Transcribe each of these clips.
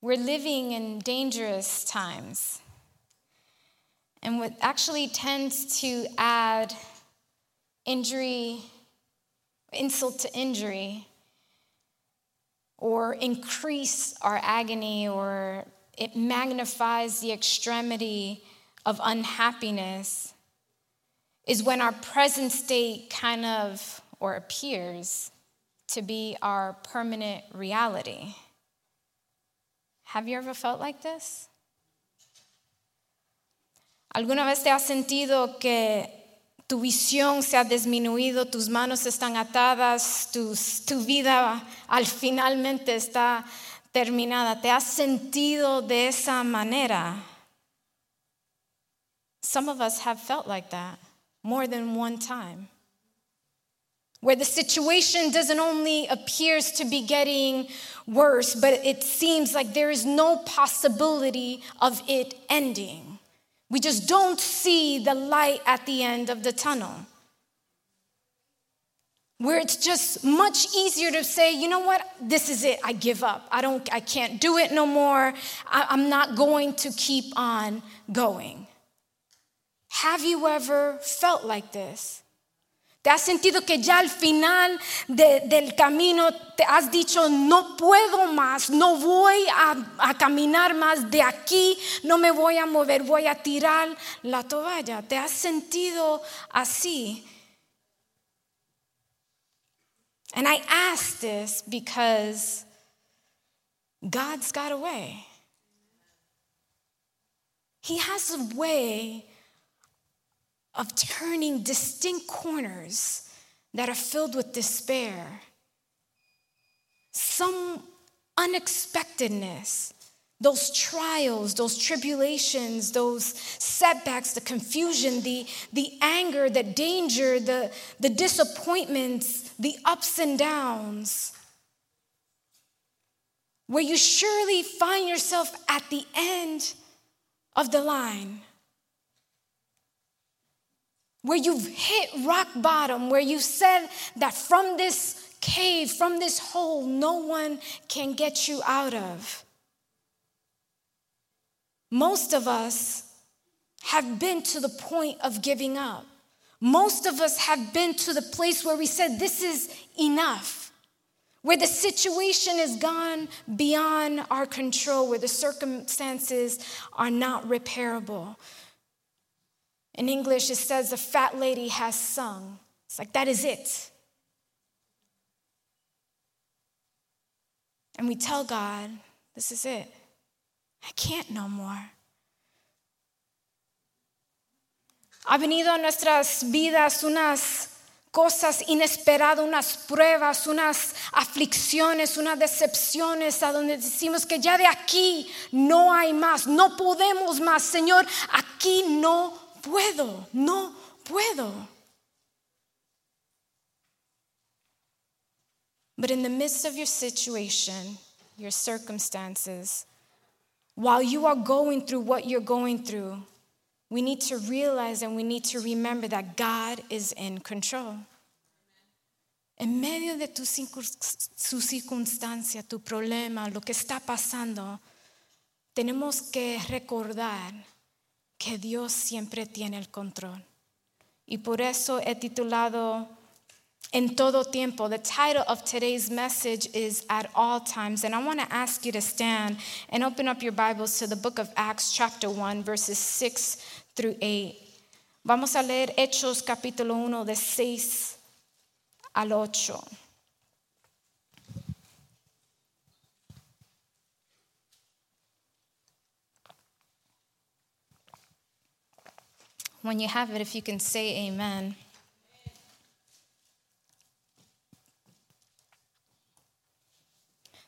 We're living in dangerous times. And what actually tends to add injury, insult to injury, or increase our agony, or it magnifies the extremity of unhappiness, is when our present state kind of or appears to be our permanent reality. Have you ever felt like this? ¿Alguna vez te has sentido que tu visión se ha disminuido, tus manos están atadas, tu vida al finalmente está terminada? ¿Te has sentido de esa manera? Some of us have felt like that more than one time. Where the situation doesn't only appears to be getting worse, but it seems like there is no possibility of it ending. We just don't see the light at the end of the tunnel. Where it's just much easier to say, you know what, this is it, I give up. I don't, I can't do it no more. I, I'm not going to keep on going. Have you ever felt like this? ¿Te has sentido que ya al final de, del camino te has dicho, no puedo más, no voy a, a, caminar más de aquí, no me voy a mover, voy a tirar la toalla? ¿Te has sentido así? And I ask this because God's got a way. He has a way of turning distinct corners that are filled with despair, some unexpectedness, those trials, those tribulations, those setbacks, the confusion, the, the anger, the danger, the, the disappointments, the ups and downs, where you surely find yourself at the end of the line where you've hit rock bottom, where you said that from this cave, from this hole, no one can get you out of. Most of us have been to the point of giving up. Most of us have been to the place where we said, This is enough. Where the situation has gone beyond our control, where the circumstances are not repairable. In English, it says the fat lady has sung. It's like, that is it. And we tell God, this is it. I can't no more. Ha venido a nuestras vidas unas cosas inesperadas, unas pruebas, unas aflicciones, unas decepciones, a donde decimos que ya de aquí no hay más, no podemos más, Señor, aquí no puedo, no puedo. But in the midst of your situation, your circumstances, while you are going through what you're going through, we need to realize and we need to remember that God is in control. En medio de tu, su circunstancia, tu problema, lo que está pasando, tenemos que recordar que Dios siempre tiene el control. Y por eso he titulado En todo tiempo. The title of today's message is At All Times. And I want to ask you to stand and open up your Bibles to the book of Acts, chapter 1, verses 6 through 8. Vamos a leer Hechos capítulo 1 de 6 al 8. When you have it, if you can say amen.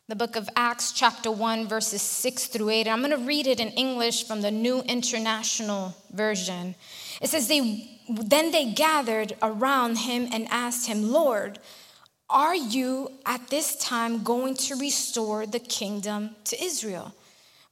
The book of Acts, chapter 1, verses 6 through 8. I'm going to read it in English from the New International Version. It says, they, Then they gathered around him and asked him, Lord, are you at this time going to restore the kingdom to Israel?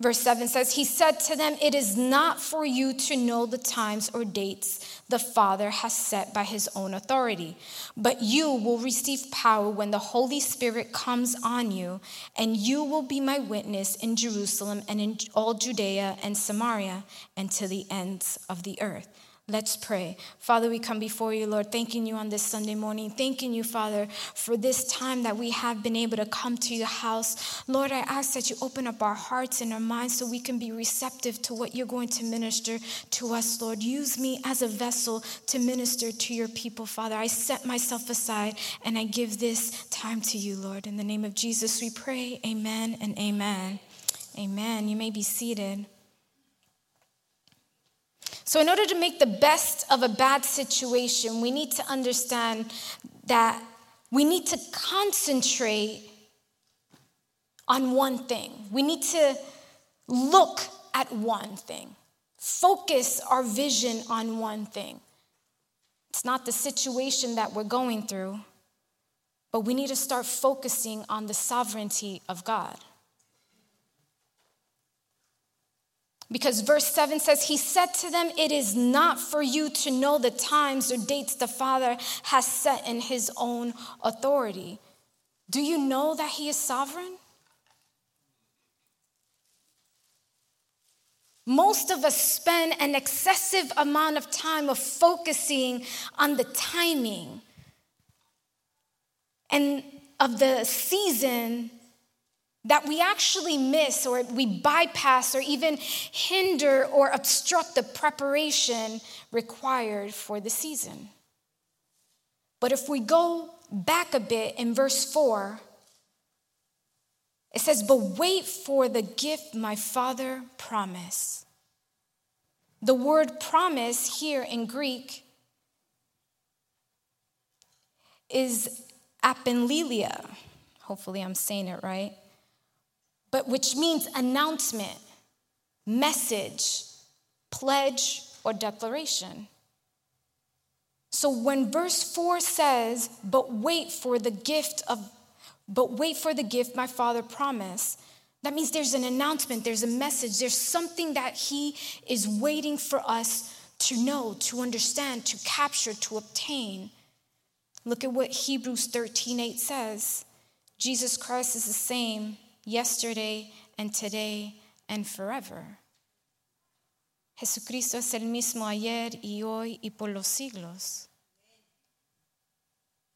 Verse 7 says, He said to them, It is not for you to know the times or dates the Father has set by his own authority, but you will receive power when the Holy Spirit comes on you, and you will be my witness in Jerusalem and in all Judea and Samaria and to the ends of the earth. Let's pray. Father, we come before you, Lord, thanking you on this Sunday morning. Thanking you, Father, for this time that we have been able to come to your house. Lord, I ask that you open up our hearts and our minds so we can be receptive to what you're going to minister to us, Lord. Use me as a vessel to minister to your people, Father. I set myself aside and I give this time to you, Lord. In the name of Jesus, we pray. Amen and amen. Amen. You may be seated. So, in order to make the best of a bad situation, we need to understand that we need to concentrate on one thing. We need to look at one thing, focus our vision on one thing. It's not the situation that we're going through, but we need to start focusing on the sovereignty of God. Because verse 7 says, He said to them, It is not for you to know the times or dates the Father has set in His own authority. Do you know that He is sovereign? Most of us spend an excessive amount of time of focusing on the timing and of the season that we actually miss or we bypass or even hinder or obstruct the preparation required for the season. But if we go back a bit in verse 4, it says, But wait for the gift my father promised. The word promise here in Greek is apenlilia. Hopefully, I'm saying it right but which means announcement, message, pledge, or declaration. So when verse 4 says, but wait for the gift of, but wait for the gift my father promised, that means there's an announcement, there's a message, there's something that he is waiting for us to know, to understand, to capture, to obtain. Look at what Hebrews 13 8 says. Jesus Christ is the same yesterday and today and forever. Jesucristo es el mismo ayer y hoy y por los siglos.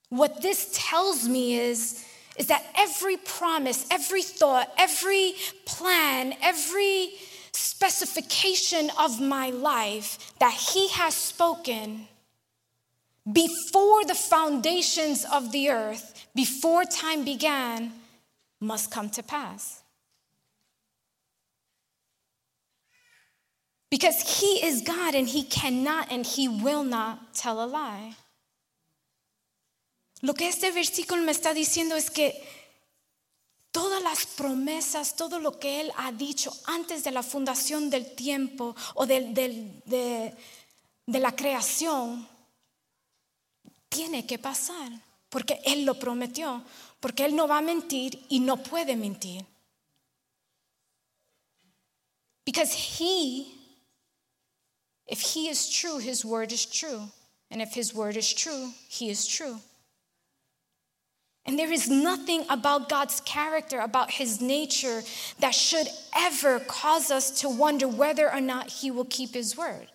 What this tells me is, is that every promise, every thought, every plan, every specification of my life that He has spoken before the foundations of the earth, before time began, must come to pass. Because he is God and he cannot and he will not tell a lie. Lo que este versículo me está diciendo es que todas las promesas, todo lo que Él ha dicho antes de la fundación del tiempo o de, de, de, de la creación, tiene que pasar, porque Él lo prometió. Porque Él no va a mentir y no puede mentir. Because He, if He is true, His word is true. And if His word is true, He is true. And there is nothing about God's character, about His nature, that should ever cause us to wonder whether or not He will keep His word.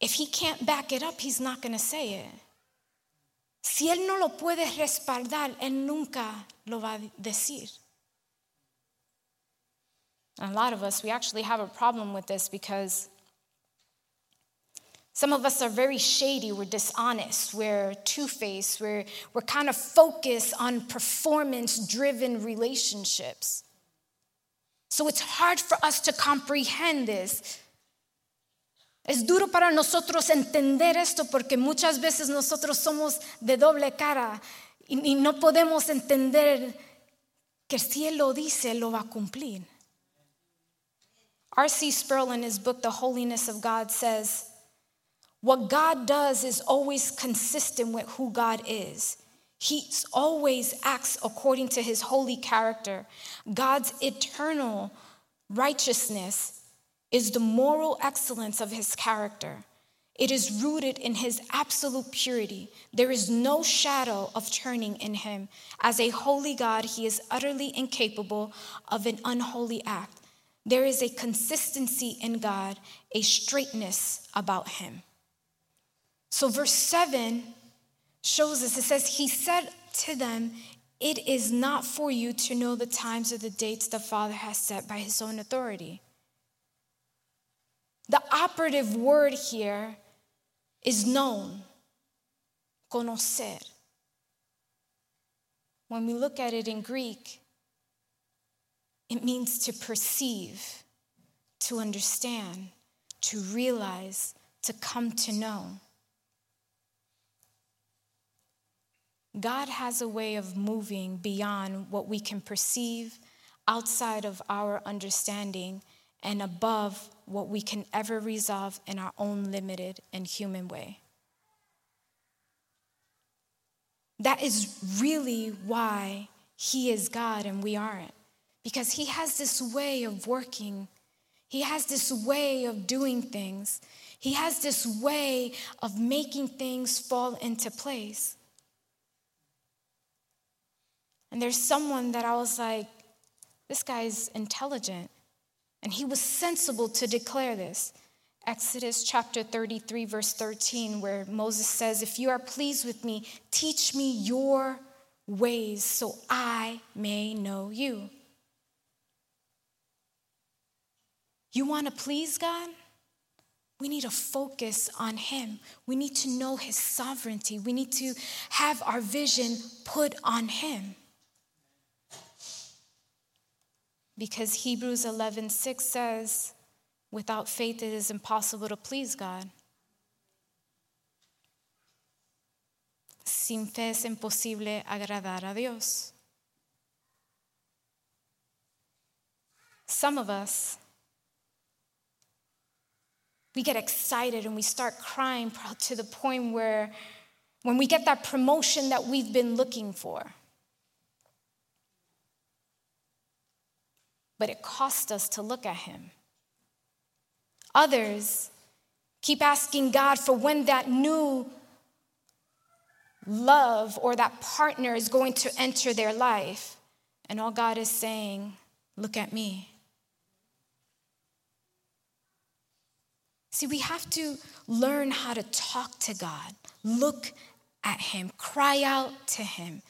If He can't back it up, He's not going to say it. Si Él no lo puede respaldar, Él nunca lo va a decir. a lot of us, we actually have a problem with this because some of us are very shady, we're dishonest, we're two faced, we're, we're kind of focused on performance driven relationships. So it's hard for us to comprehend this. Es duro para nosotros entender esto porque muchas veces nosotros somos de doble cara y, no podemos entender que si Él lo dice, lo va a cumplir. R.C. Sproul, in his book, The Holiness of God, says, What God does is always consistent with who God is. He always acts according to his holy character. God's eternal righteousness is the moral excellence of his character. It is rooted in his absolute purity. There is no shadow of turning in him. As a holy God, he is utterly incapable of an unholy act. There is a consistency in God, a straightness about him. So, verse 7 shows us it says, He said to them, It is not for you to know the times or the dates the Father has set by his own authority. The operative word here is known, conocer. When we look at it in Greek, it means to perceive, to understand, to realize, to come to know. God has a way of moving beyond what we can perceive, outside of our understanding, and above what we can ever resolve in our own limited and human way. That is really why He is God and we aren't. Because He has this way of working, He has this way of doing things, He has this way of making things fall into place. And there's someone that I was like, this guy's intelligent. And he was sensible to declare this. Exodus chapter 33, verse 13, where Moses says, If you are pleased with me, teach me your ways so I may know you. You want to please God? We need to focus on Him. We need to know His sovereignty. We need to have our vision put on Him. Because Hebrews 11:6 says, without faith it is impossible to please God. Sin fe es imposible agradar a Dios. Some of us, we get excited and we start crying to the point where when we get that promotion that we've been looking for, but it cost us to look at him. Others keep asking God for when that new love or that partner is going to enter their life. And all God is saying, Look at me. See, we have to learn how to talk to God, look at Him, cry out to Him.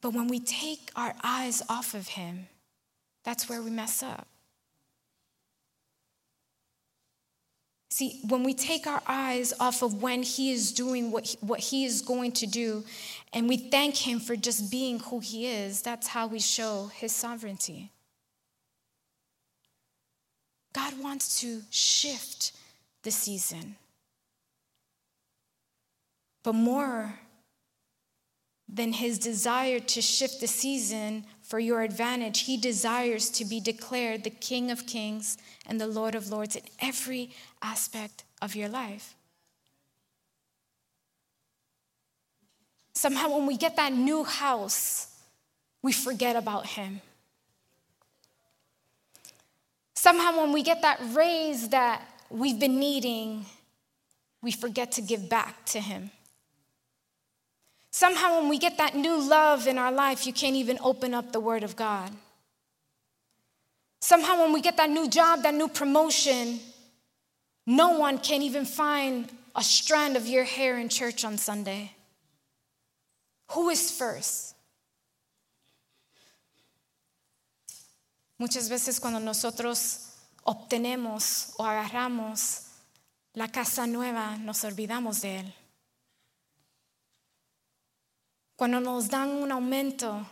But when we take our eyes off of Him, that's where we mess up. See, when we take our eyes off of when He is doing what he, what he is going to do, and we thank Him for just being who He is, that's how we show His sovereignty. God wants to shift the season. But more than His desire to shift the season for your advantage. He desires to be declared the King of Kings and the Lord of Lords in every aspect of your life. Somehow, when we get that new house, we forget about Him. Somehow, when we get that raise that we've been needing, we forget to give back to Him. Somehow, when we get that new love in our life, you can't even open up the Word of God. Somehow, when we get that new job, that new promotion, no one can even find a strand of your hair in church on Sunday. Who is first? Muchas veces cuando nosotros obtenemos o agarramos la casa nueva, nos olvidamos de él. Cuando nos dan un aumento,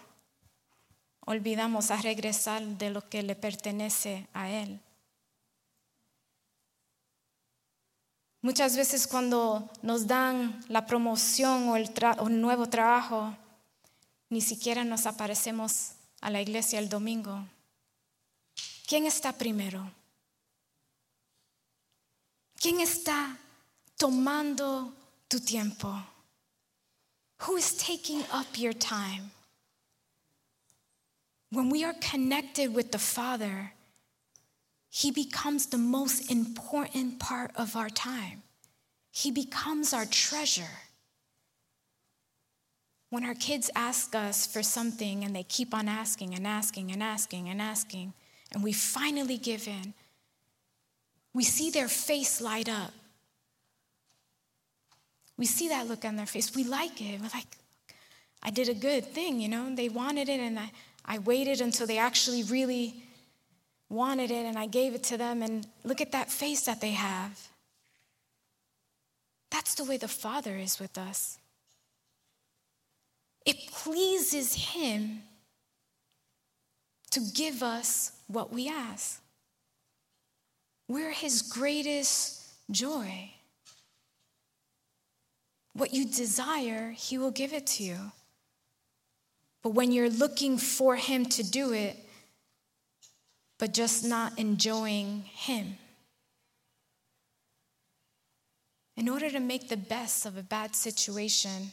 olvidamos a regresar de lo que le pertenece a Él. Muchas veces cuando nos dan la promoción o el, nuevo trabajo, ni siquiera nos aparecemos a la iglesia el domingo. ¿Quién está primero? ¿Quién está tomando tu tiempo? Who is taking up your time? When we are connected with the Father, He becomes the most important part of our time. He becomes our treasure. When our kids ask us for something and they keep on asking and asking and asking and asking, and we finally give in, we see their face light up. We see that look on their face. We like it. We're like, I did a good thing, you know? They wanted it, and I, I waited until they actually really wanted it, and I gave it to them, and look at that face that they have. That's the way the Father is with us. It pleases Him to give us what we ask. We're His greatest joy. What you desire, He will give it to you. But when you're looking for Him to do it, but just not enjoying Him, in order to make the best of a bad situation,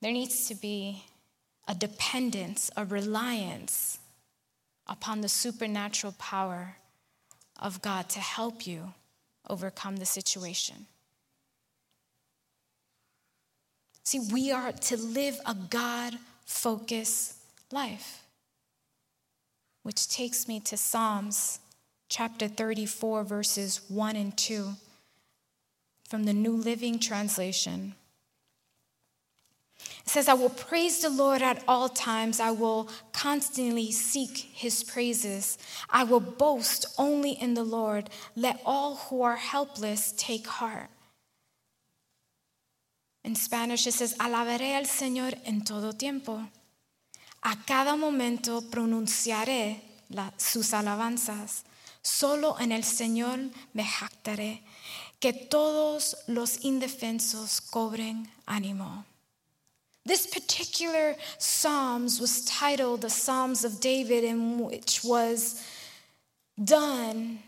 there needs to be a dependence, a reliance upon the supernatural power of God to help you overcome the situation. See, we are to live a God focused life, which takes me to Psalms chapter 34, verses 1 and 2 from the New Living Translation. It says, I will praise the Lord at all times. I will constantly seek his praises. I will boast only in the Lord. Let all who are helpless take heart. In Spanish, it says, Alabaré al Señor en todo tiempo. A cada momento pronunciaré la, sus alabanzas. Solo en el Señor me jactaré que todos los indefensos cobren ánimo. This particular Psalms was titled the Psalms of David, in which was done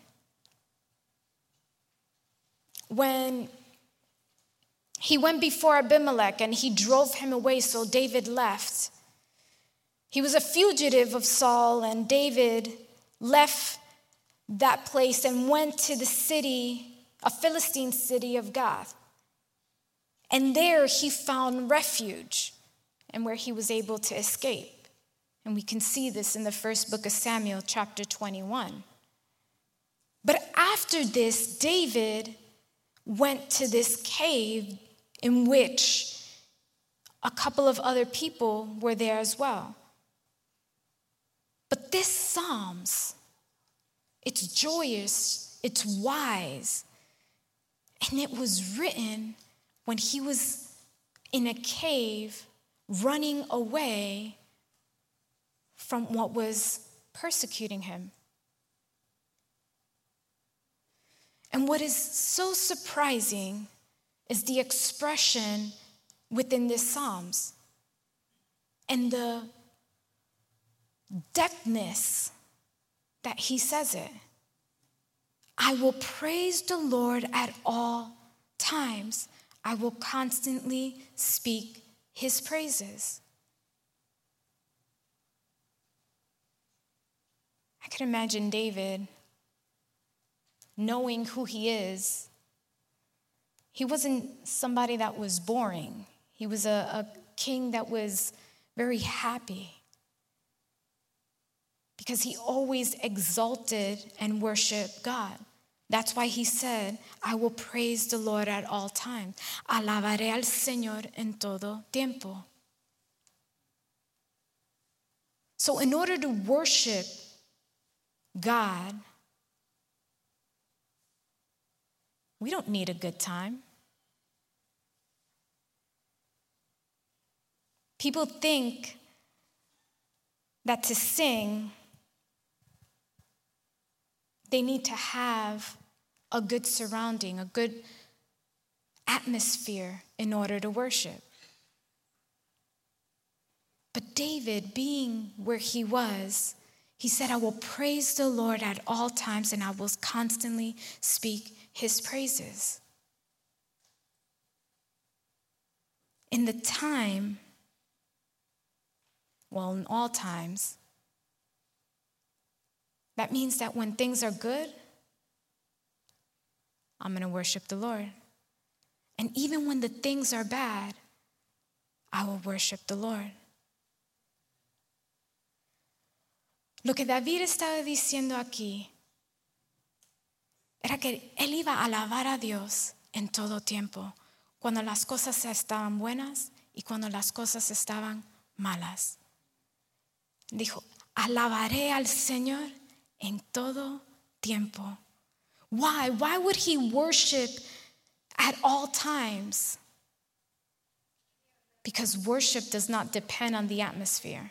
when he went before Abimelech and he drove him away, so David left. He was a fugitive of Saul, and David left that place and went to the city a Philistine city of Gath. And there he found refuge and where he was able to escape. And we can see this in the first book of Samuel, chapter 21. But after this, David went to this cave in which a couple of other people were there as well. But this Psalms, it's joyous, it's wise, and it was written when he was in a cave running away from what was persecuting him. And what is so surprising is the expression within this Psalms and the depthness that he says it. I will praise the Lord at all times. I will constantly speak his praises. I can imagine David knowing who he is. He wasn't somebody that was boring, he was a, a king that was very happy because he always exalted and worshiped God. That's why he said, I will praise the Lord at all times. Alabaré al Señor en todo tiempo. So, in order to worship God, we don't need a good time. People think that to sing they need to have a good surrounding, a good atmosphere in order to worship. But David, being where he was, he said, I will praise the Lord at all times and I will constantly speak his praises. in the time, well, in all times, that means that when things are good, I'm going to worship the Lord. And even when the things are bad, I will worship the Lord. Lo que David estaba diciendo aquí era que él iba a alabar a Dios en todo tiempo, cuando las cosas estaban buenas y cuando las cosas estaban malas. Dijo, alabaré al Señor en todo tiempo. Why? Why would he worship at all times? Because worship does not depend on the atmosphere.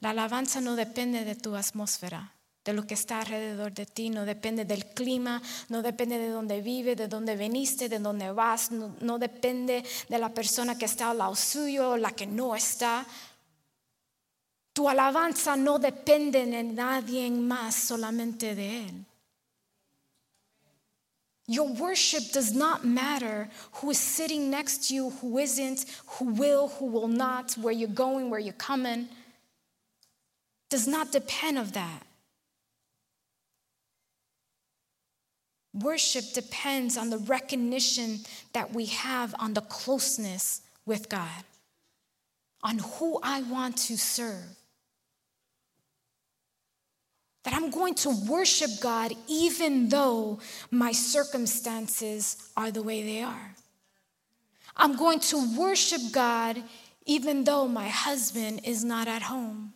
La alabanza no depende de tu atmósfera, de lo que está alrededor de ti, no depende del clima, no depende de dónde vive, de dónde veniste, de dónde vas, no, no depende de la persona que está al lado suyo o la que no está. Tu alabanza no depende de nadie más, solamente de Él. Your worship does not matter who is sitting next to you, who isn't, who will, who will not, where you're going, where you're coming. Does not depend of that. Worship depends on the recognition that we have on the closeness with God, on who I want to serve that I'm going to worship God even though my circumstances are the way they are. I'm going to worship God even though my husband is not at home.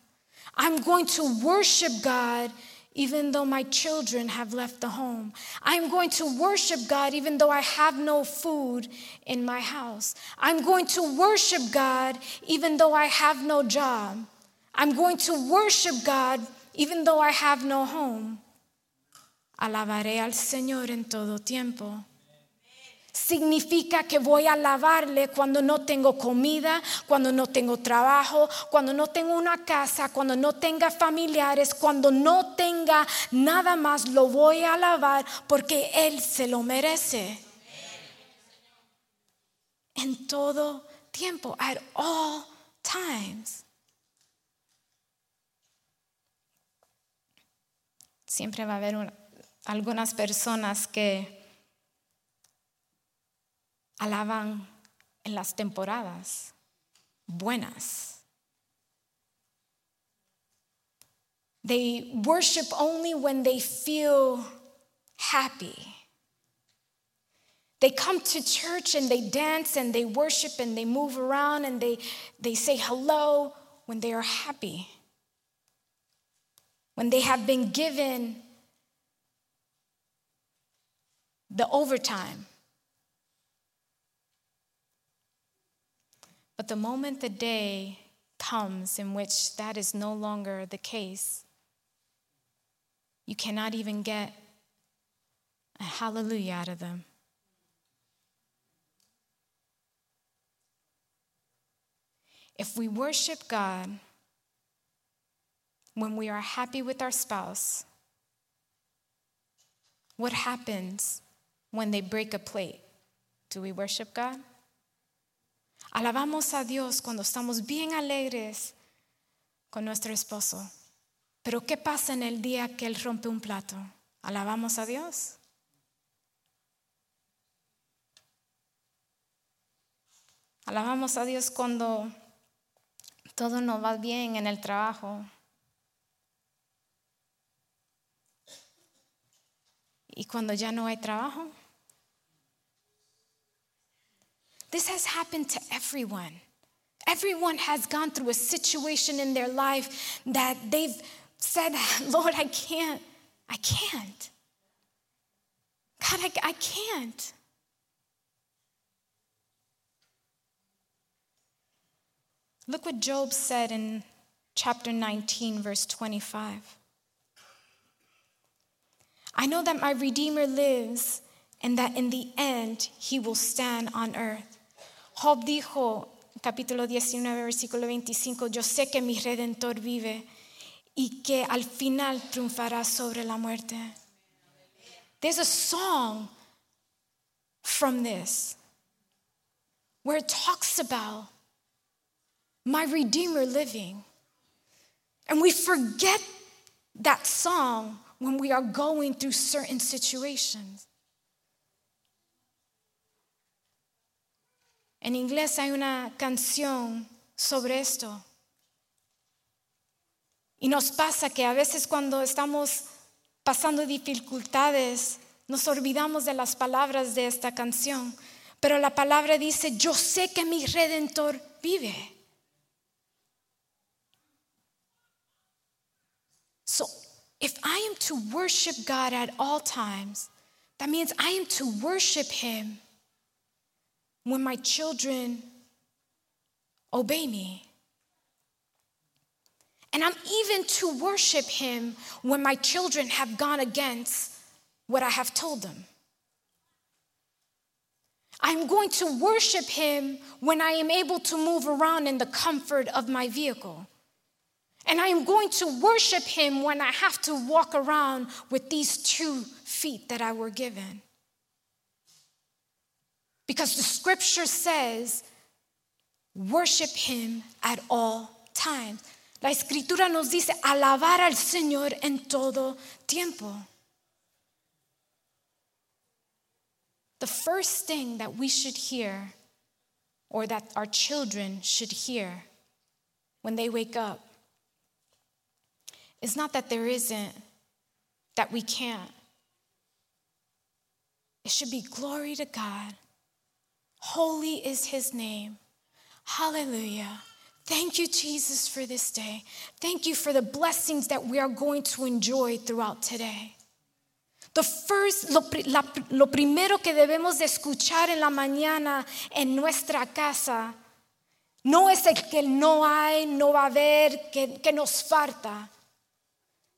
I'm going to worship God even though my children have left the home. I'm going to worship God even though I have no food in my house. I'm going to worship God even though I have no job. I'm going to worship God even though I have no home, alabaré al Señor en todo tiempo. Significa que voy a alabarle cuando no tengo comida, cuando no tengo trabajo, cuando no tengo una casa, cuando no tenga familiares, cuando no tenga nada más, lo voy a alabar porque Él se lo merece. En todo tiempo, at all times. Siempre va a haber algunas personas que alaban en las temporadas buenas. They worship only when they feel happy. They come to church and they dance and they worship and they move around and they, they say hello when they are happy when they have been given the overtime. But the moment the day comes in which that is no longer the case, you cannot even get a hallelujah out of them. If we worship God, when we are happy with our spouse? What happens when they break a plate? Do we worship God? Alabamos a Dios cuando estamos bien alegres con nuestro esposo. Pero ¿qué pasa en el día que Él rompe un plato? ¿Alabamos a Dios? Alabamos a Dios cuando todo nos va bien en el trabajo, y cuando ya no hay trabajo. This has happened to everyone. Everyone has gone through a situation in their life that they've said, Lord, I can't, I can't. God, I, I can't. Look what Job said in chapter 19, verse 25. I know that my Redeemer lives and that in the end he will stand on earth. Job dijo, capítulo 19, versículo 25, yo sé que mi redentor vive y que al final triunfará sobre la muerte. There's a song from this. where it talks about my Redeemer living. And we forget that song when we are going through certain situations. En inglés hay una canción sobre esto. Y nos pasa que a veces cuando estamos pasando dificultades, nos olvidamos de las palabras de esta canción. Pero la palabra dice, yo sé que mi redentor vive. If I am to worship God at all times, that means I am to worship Him when my children obey me. And I'm even to worship Him when my children have gone against what I have told them. I'm going to worship Him when I am able to move around in the comfort of my vehicle. And I am going to worship Him when I have to walk around with these two feet that I were given. Because the scripture says, worship Him at all times. La escritura nos dice alabar al Señor en todo tiempo. The first thing that we should hear, or that our children should hear when they wake up, is not that there isn't, that we can't. It should be glory to God. Holy is his name. Hallelujah. Thank you, Jesus, for this day. Thank you for the blessings that we are going to enjoy throughout today. The first, lo, la, lo primero que debemos de escuchar en la mañana en nuestra casa no es el que no hay, no va a haber, que, que nos falta.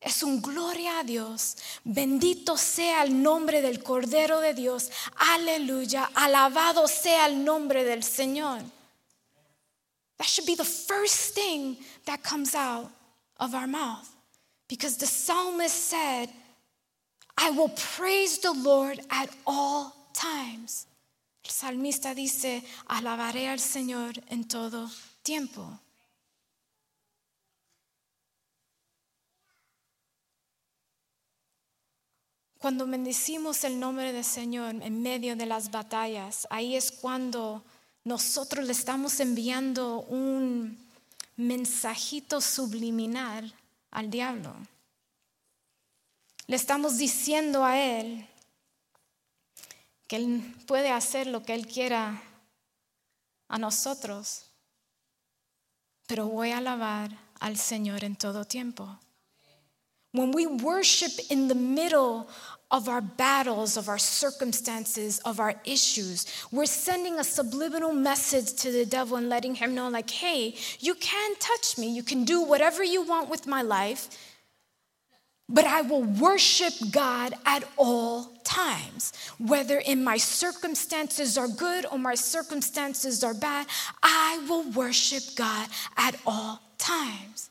Es un gloria a Dios. Bendito sea el nombre del Cordero de Dios. Aleluya. Alabado sea el nombre del Señor. That should be the first thing that comes out of our mouth. Because the psalmist said, I will praise the Lord at all times. El salmista dice, alabaré al Señor en todo tiempo. Cuando bendecimos el nombre del Señor en medio de las batallas, ahí es cuando nosotros le estamos enviando un mensajito subliminal al diablo. Le estamos diciendo a Él que Él puede hacer lo que Él quiera a nosotros, pero voy a alabar al Señor en todo tiempo. When we worship in the middle of our battles, of our circumstances, of our issues, we're sending a subliminal message to the devil and letting him know, like, hey, you can touch me. You can do whatever you want with my life but I will worship God at all times. Whether in my circumstances are good or my circumstances are bad, I will worship God at all times.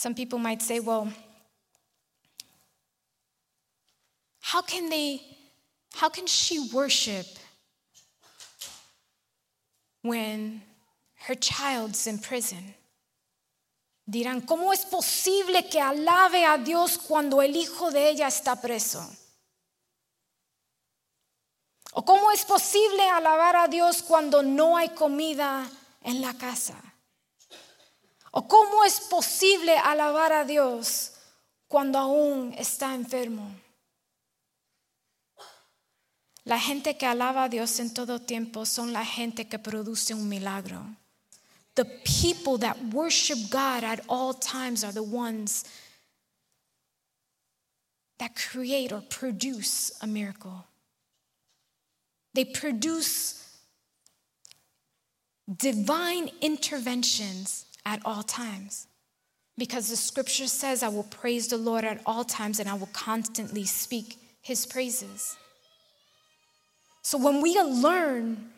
Some people might say, well, how can they, how can she worship when her child's in prison. Dirán, ¿cómo es posible que alabe a Dios cuando el hijo de ella está preso? ¿O cómo es posible alabar a Dios cuando no hay comida en la casa? ¿O cómo es posible alabar a Dios cuando aún está enfermo? La gente que alaba a Dios en todo tiempo son la gente que produce un milagro. The people that worship God at all times are the ones that create or produce a miracle. They produce divine interventions at all times. Because the scripture says, I will praise the Lord at all times and I will constantly speak his praises. So when we learn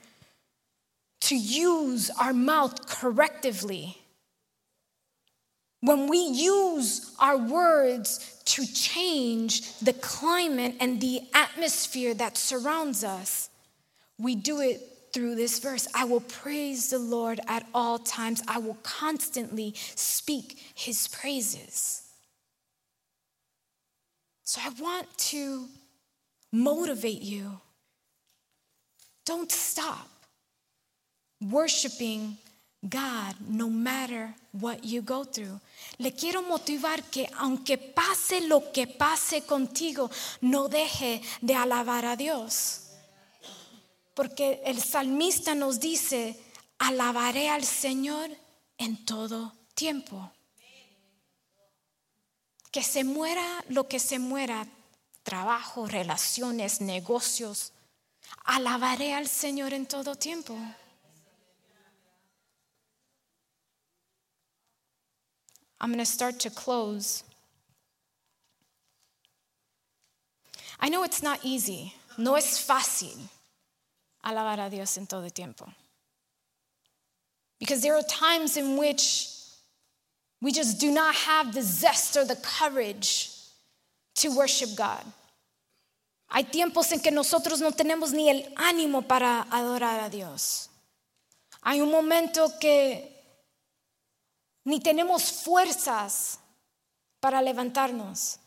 to use our mouth correctively, when we use our words to change the climate and the atmosphere that surrounds us, we do it through this verse. I will praise the Lord at all times, I will constantly speak his praises. So I want to motivate you. Don't stop worshiping God no matter what you go through. Le quiero motivar que aunque pase lo que pase contigo, no deje de alabar a Dios. Porque el salmista nos dice, alabaré al Señor en todo tiempo. Que se muera lo que se muera, trabajo, relaciones, negocios, alabaré al Señor en todo tiempo. I'm going to start to close. I know it's not easy, no es fácil alabar a Dios en todo tiempo. Because there are times in which we just do not have the zest or the courage to worship God. Hay tiempos en que nosotros no tenemos ni el ánimo para adorar a Dios. Hay un momento que ni tenemos fuerzas para levantarnos.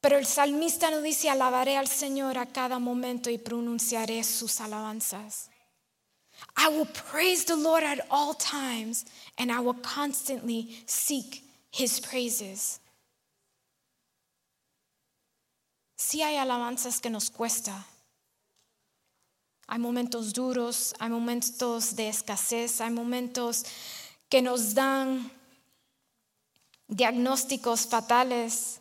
Pero el salmista nos dice, alabaré al Señor a cada momento y pronunciaré sus alabanzas. I will praise the Lord at all times and I will constantly seek his praises. Si hay alabanzas que nos cuesta. Hay momentos duros, hay momentos de escasez, hay momentos que nos dan diagnósticos fatales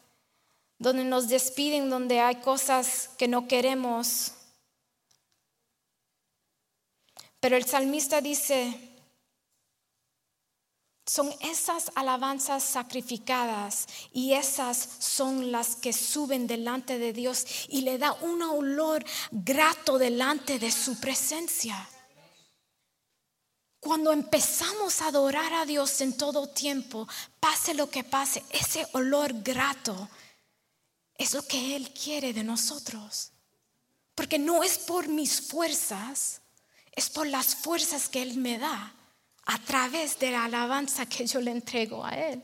donde nos despiden, donde hay cosas que no queremos. Pero el salmista dice, son esas alabanzas sacrificadas y esas son las que suben delante de Dios y le da un olor grato delante de su presencia. Cuando empezamos a adorar a Dios en todo tiempo, pase lo que pase, ese olor grato es lo que Él quiere de nosotros. Porque no es por mis fuerzas, es por las fuerzas que Él me da a través de la alabanza que yo le entrego a Él.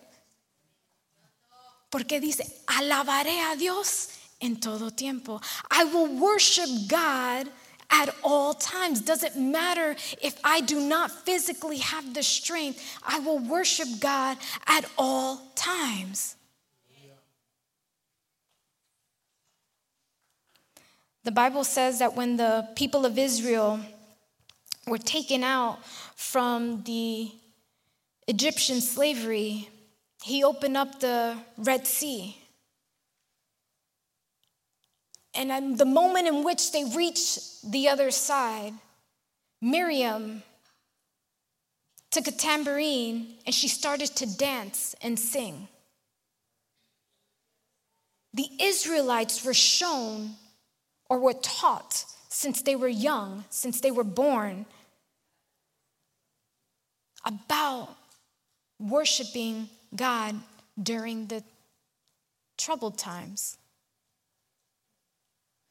Porque dice, alabaré a Dios en todo tiempo. I will worship God at all times. Doesn't matter if I do not physically have the strength, I will worship God at all times. The Bible says that when the people of Israel were taken out from the Egyptian slavery, he opened up the Red Sea. And the moment in which they reached the other side, Miriam took a tambourine and she started to dance and sing. The Israelites were shown or were taught since they were young, since they were born, about worshiping God during the troubled times.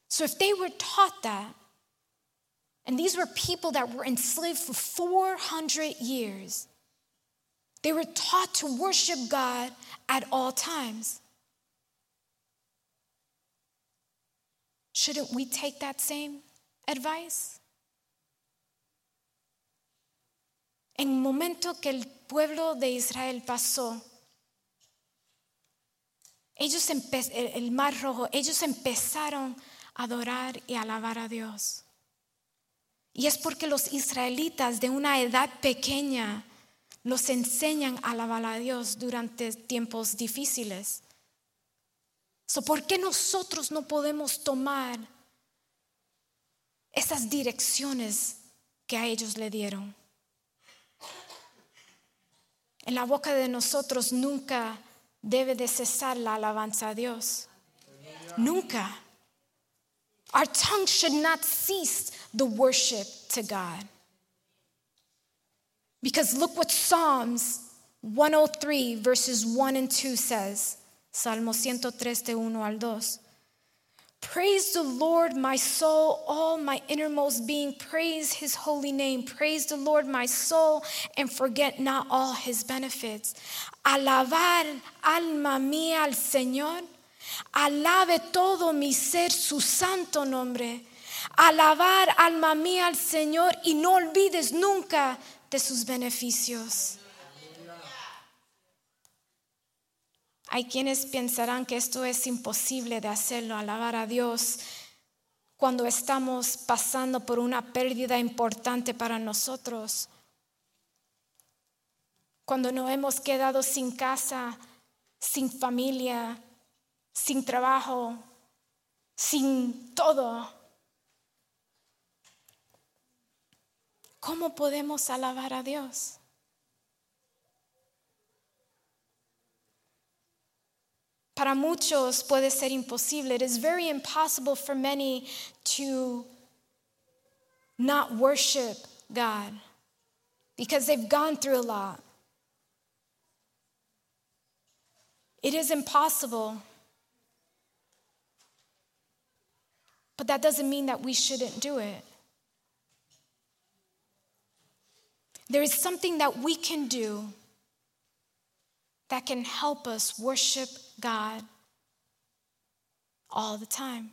So if they were taught that, and these were people that were enslaved for 400 years, they were taught to worship God at all times. Shouldn't we take that same advice? En el momento que el pueblo de Israel pasó, ellos el mar rojo, ellos empezaron a adorar y alabar a Dios. Y es porque los israelitas de una edad pequeña los enseñan a alabar a Dios durante tiempos difíciles. ¿Por qué nosotros no podemos tomar esas direcciones que a ellos le dieron? En la boca de nosotros nunca debe de cesar la alabanza a Dios. Nunca. Our tongue should not cease the worship to God. Because look what Psalms 103 verses 1 and 2 says, Salmo 103 de 1 al 2. Praise the Lord, my soul, all my innermost being. Praise his holy name. Praise the Lord, my soul, and forget not all his benefits. Alabar, alma mía, al Señor. Alabe todo mi ser su santo nombre. Alabar, alma mía, al Señor y no olvides nunca de sus beneficios. Hay quienes pensarán que esto es imposible de hacerlo, alabar a Dios, cuando estamos pasando por una pérdida importante para nosotros. Cuando nos hemos quedado sin casa, sin familia, sin trabajo, sin todo. ¿Cómo podemos alabar a Dios? Para muchos puede ser imposible. It is very impossible for many to not worship God because they've gone through a lot. It is impossible. But that doesn't mean that we shouldn't do it. There is something that we can do that can help us worship God all the time.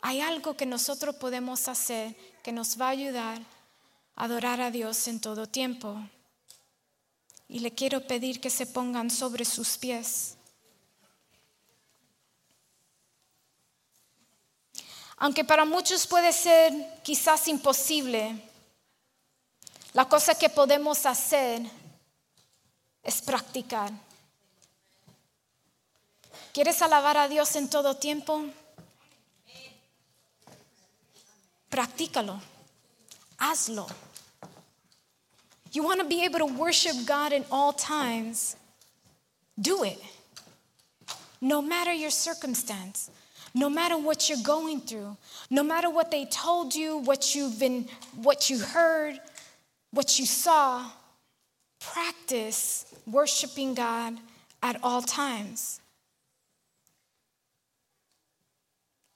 Hay algo que nosotros podemos hacer que nos va a ayudar a adorar a Dios en todo tiempo. Y le quiero pedir que se pongan sobre sus pies. Aunque para muchos puede ser quizás imposible, la cosa que podemos hacer es practicar. ¿Quieres alabar a Dios en todo tiempo? Practícalo. Hazlo. You want to be able to worship God in all times? Do it. No matter your circumstance, no matter what you're going through, no matter what they told you, what you've been what you heard, what you saw, practice worshiping God at all times.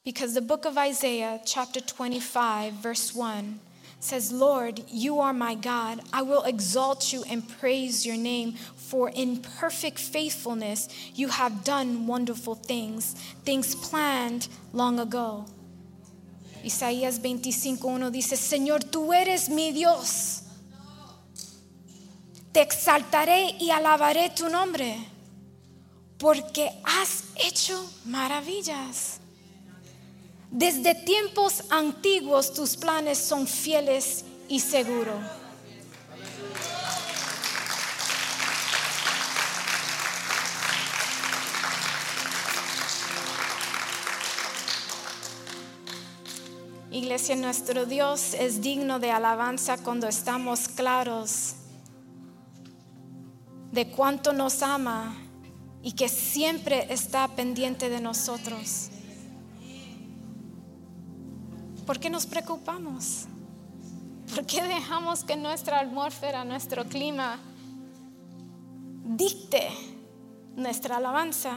Because the book of Isaiah, chapter 25, verse 1, says, Lord, you are my God. I will exalt you and praise your name, for in perfect faithfulness you have done wonderful things, things planned long ago. Isaías 25:1 dice, Señor, tú eres mi Dios. Te exaltaré y alabaré tu nombre, porque has hecho maravillas. Desde tiempos antiguos tus planes son fieles y seguros. Iglesia, nuestro Dios es digno de alabanza cuando estamos claros de cuánto nos ama y que siempre está pendiente de nosotros. ¿Por qué nos preocupamos? ¿Por qué dejamos que nuestra atmósfera, nuestro clima dicte nuestra alabanza?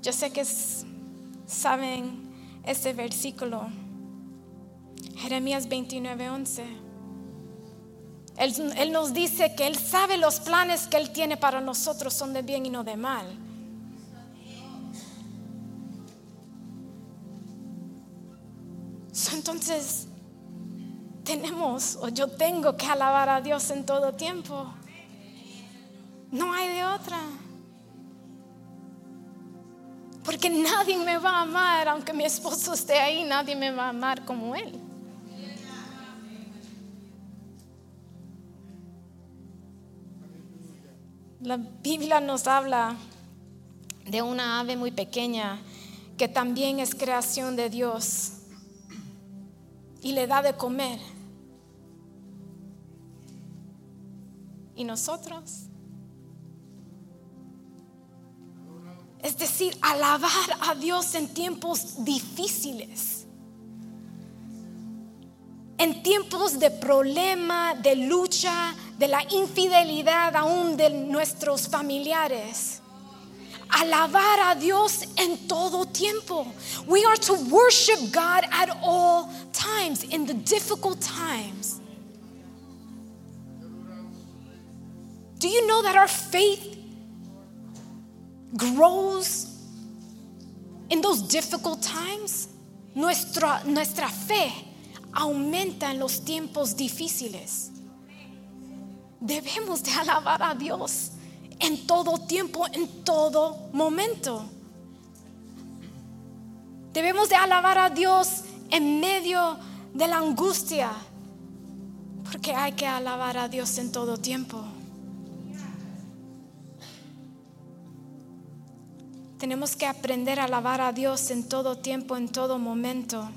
Yo sé que saben este versículo, Jeremías 29:11. Él, él nos dice que Él sabe los planes que Él tiene para nosotros son de bien y no de mal. Entonces, tenemos o yo tengo que alabar a Dios en todo tiempo. No hay de otra. Porque nadie me va a amar, aunque mi esposo esté ahí, nadie me va a amar como él. La Biblia nos habla de una ave muy pequeña que también es creación de Dios y le da de comer. ¿Y nosotros? Es decir, alabar a Dios en tiempos difíciles. en tiempos de problema, de lucha, de la infidelidad aún de nuestros familiares. Alabar a Dios en todo tiempo. We are to worship God at all times, in the difficult times. Do you know that our faith grows in those difficult times? Nuestra, nuestra fe aumenta en los tiempos difíciles. Debemos de alabar a Dios en todo tiempo, en todo momento. Debemos de alabar a Dios en medio de la angustia, porque hay que alabar a Dios en todo tiempo. Tenemos que aprender a alabar a Dios en todo tiempo, en todo momento.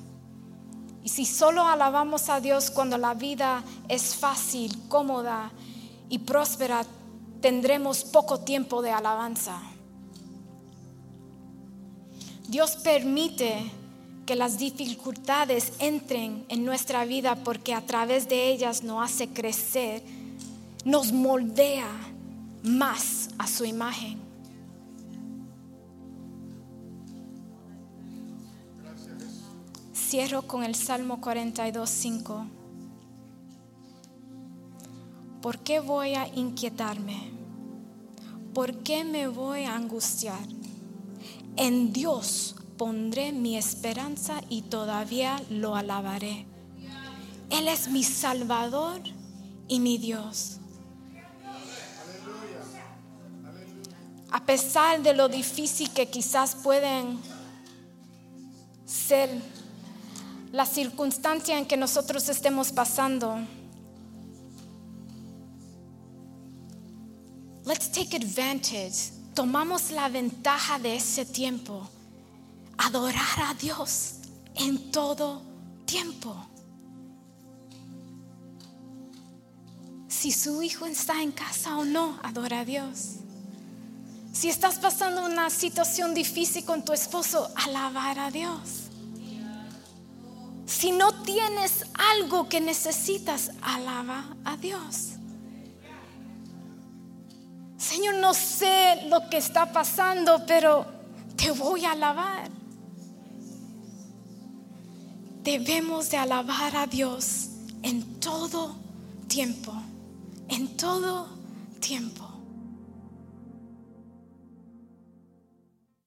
Y si solo alabamos a Dios cuando la vida es fácil, cómoda y próspera, tendremos poco tiempo de alabanza. Dios permite que las dificultades entren en nuestra vida porque a través de ellas nos hace crecer, nos moldea más a su imagen. Cierro con el Salmo 42, 5. ¿Por qué voy a inquietarme? ¿Por qué me voy a angustiar? En Dios pondré mi esperanza y todavía lo alabaré. Él es mi Salvador y mi Dios. A pesar de lo difícil que quizás pueden ser la circunstancia en que nosotros estemos pasando. Let's take advantage. Tomamos la ventaja de ese tiempo. Adorar a Dios en todo tiempo. Si su hijo está en casa o no, adora a Dios. Si estás pasando una situación difícil con tu esposo, alabar a Dios. Si no tienes algo que necesitas, alaba a Dios. Señor, no sé lo que está pasando, pero te voy a alabar. Debemos de alabar a Dios en todo tiempo, en todo tiempo.